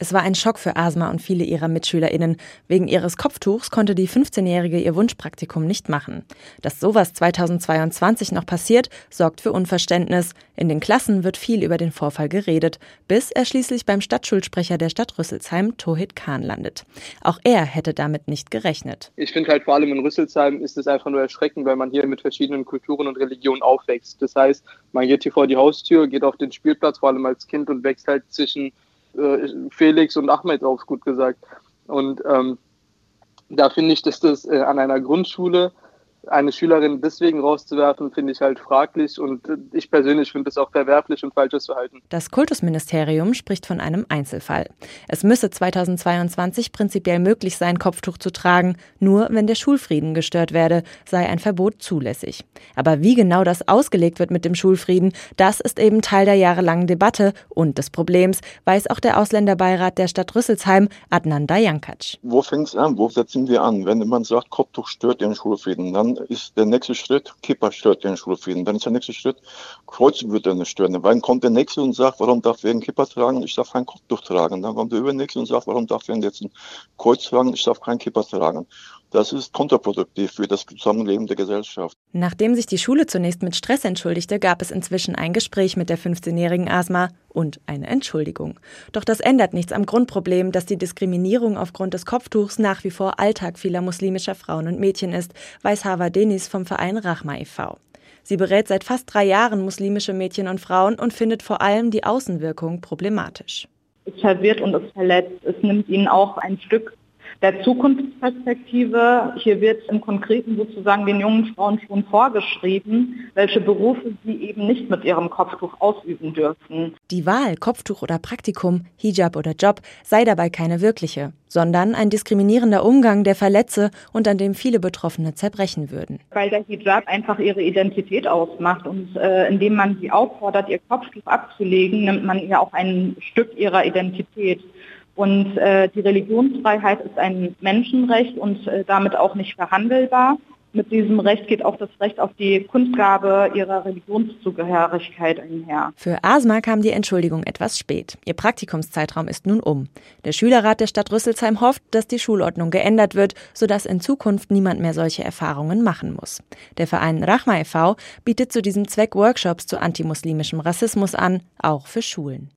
Es war ein Schock für Asma und viele ihrer MitschülerInnen. Wegen ihres Kopftuchs konnte die 15-Jährige ihr Wunschpraktikum nicht machen. Dass sowas 2022 noch passiert, sorgt für Unverständnis. In den Klassen wird viel über den Vorfall geredet, bis er schließlich beim Stadtschulsprecher der Stadt Rüsselsheim, Tohit Kahn, landet. Auch er hätte damit nicht gerechnet. Ich finde halt vor allem in Rüsselsheim ist es einfach nur erschreckend, weil man hier mit verschiedenen Kulturen und Religionen aufwächst. Das heißt, man geht hier vor die Haustür, geht auf den Spielplatz, vor allem als Kind und wächst halt zwischen äh, Felix und Ahmed auch gut gesagt. Und ähm, da finde ich, dass das äh, an einer Grundschule eine Schülerin deswegen rauszuwerfen, finde ich halt fraglich und ich persönlich finde es auch verwerflich und falsches Verhalten. Das Kultusministerium spricht von einem Einzelfall. Es müsse 2022 prinzipiell möglich sein, Kopftuch zu tragen, nur wenn der Schulfrieden gestört werde, sei ein Verbot zulässig. Aber wie genau das ausgelegt wird mit dem Schulfrieden, das ist eben Teil der jahrelangen Debatte und des Problems, weiß auch der Ausländerbeirat der Stadt Rüsselsheim, Adnan Dayankac. Wo fängt es an? Wo setzen wir an? Wenn man sagt, Kopftuch stört den Schulfrieden, dann ist der nächste Schritt, Kippa stört den Schulfrieden. Dann ist der nächste Schritt, Kreuz würde nicht stören. Dann kommt der nächste und sagt, warum darf er einen Kippa tragen? Ich darf kein Kopftuch tragen. Dann kommt der übernächste und sagt, warum darf er jetzt ein Kreuz tragen? Ich darf kein Kippa tragen. Das ist kontraproduktiv für das Zusammenleben der Gesellschaft. Nachdem sich die Schule zunächst mit Stress entschuldigte, gab es inzwischen ein Gespräch mit der 15-jährigen Asma und eine Entschuldigung. Doch das ändert nichts am Grundproblem, dass die Diskriminierung aufgrund des Kopftuchs nach wie vor Alltag vieler muslimischer Frauen und Mädchen ist, weiß Hava Denis vom Verein Rachma e.V. Sie berät seit fast drei Jahren muslimische Mädchen und Frauen und findet vor allem die Außenwirkung problematisch. Es verwirrt und es verletzt. Es nimmt ihnen auch ein Stück der Zukunftsperspektive. Hier wird im Konkreten sozusagen den jungen Frauen schon vorgeschrieben, welche Berufe sie eben nicht mit ihrem Kopftuch ausüben dürfen. Die Wahl, Kopftuch oder Praktikum, Hijab oder Job, sei dabei keine wirkliche, sondern ein diskriminierender Umgang, der verletze und an dem viele Betroffene zerbrechen würden. Weil der Hijab einfach ihre Identität ausmacht und äh, indem man sie auffordert, ihr Kopftuch abzulegen, nimmt man ihr auch ein Stück ihrer Identität. Und äh, die Religionsfreiheit ist ein Menschenrecht und äh, damit auch nicht verhandelbar. Mit diesem Recht geht auch das Recht auf die Kundgabe ihrer Religionszugehörigkeit einher. Für Asma kam die Entschuldigung etwas spät. Ihr Praktikumszeitraum ist nun um. Der Schülerrat der Stadt Rüsselsheim hofft, dass die Schulordnung geändert wird, sodass in Zukunft niemand mehr solche Erfahrungen machen muss. Der Verein Rachma e.V. bietet zu diesem Zweck Workshops zu antimuslimischem Rassismus an, auch für Schulen.